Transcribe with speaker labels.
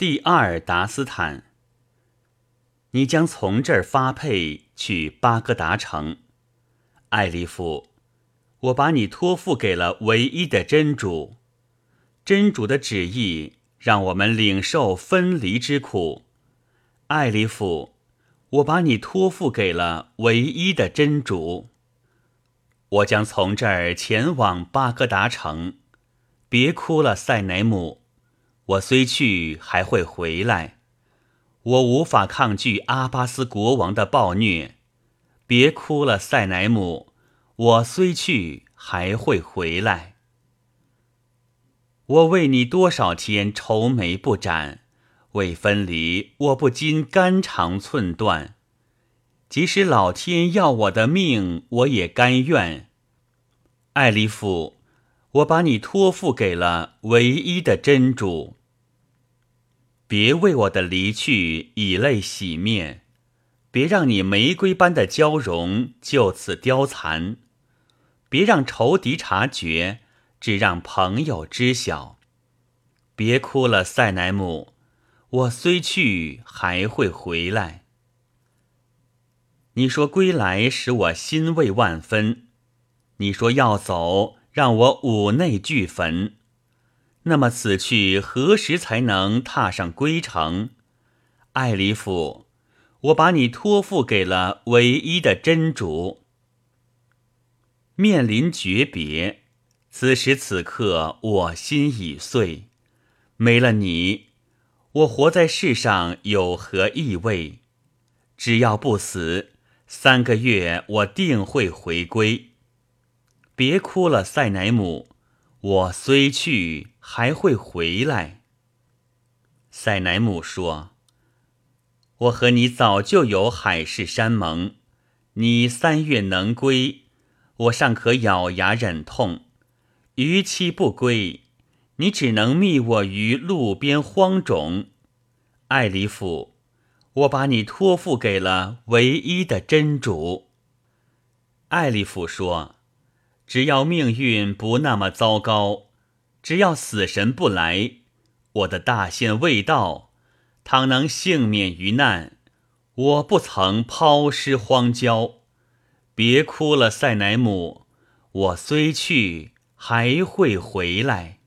Speaker 1: 第二达斯坦，你将从这儿发配去巴格达城。艾利夫，我把你托付给了唯一的真主。真主的旨意让我们领受分离之苦。艾利夫，我把你托付给了唯一的真主。我将从这儿前往巴格达城。别哭了，塞乃姆。我虽去，还会回来。我无法抗拒阿巴斯国王的暴虐。别哭了，塞乃姆。我虽去，还会回来。我为你多少天愁眉不展，为分离，我不禁肝肠寸断。即使老天要我的命，我也甘愿。艾利夫，我把你托付给了唯一的真主。别为我的离去以泪洗面，别让你玫瑰般的娇容就此凋残，别让仇敌察觉，只让朋友知晓。别哭了，塞乃姆，我虽去还会回来。你说归来使我欣慰万分，你说要走让我五内俱焚。那么此去何时才能踏上归程？艾里夫，我把你托付给了唯一的真主。面临诀别，此时此刻我心已碎。没了你，我活在世上有何意味？只要不死，三个月我定会回归。别哭了，塞乃姆。我虽去，还会回来。塞乃姆说：“我和你早就有海誓山盟，你三月能归，我尚可咬牙忍痛；逾期不归，你只能觅我于路边荒冢。艾里夫，我把你托付给了唯一的真主。”艾利夫说。只要命运不那么糟糕，只要死神不来，我的大限未到，倘能幸免于难，我不曾抛尸荒郊。别哭了，塞乃姆，我虽去，还会回来。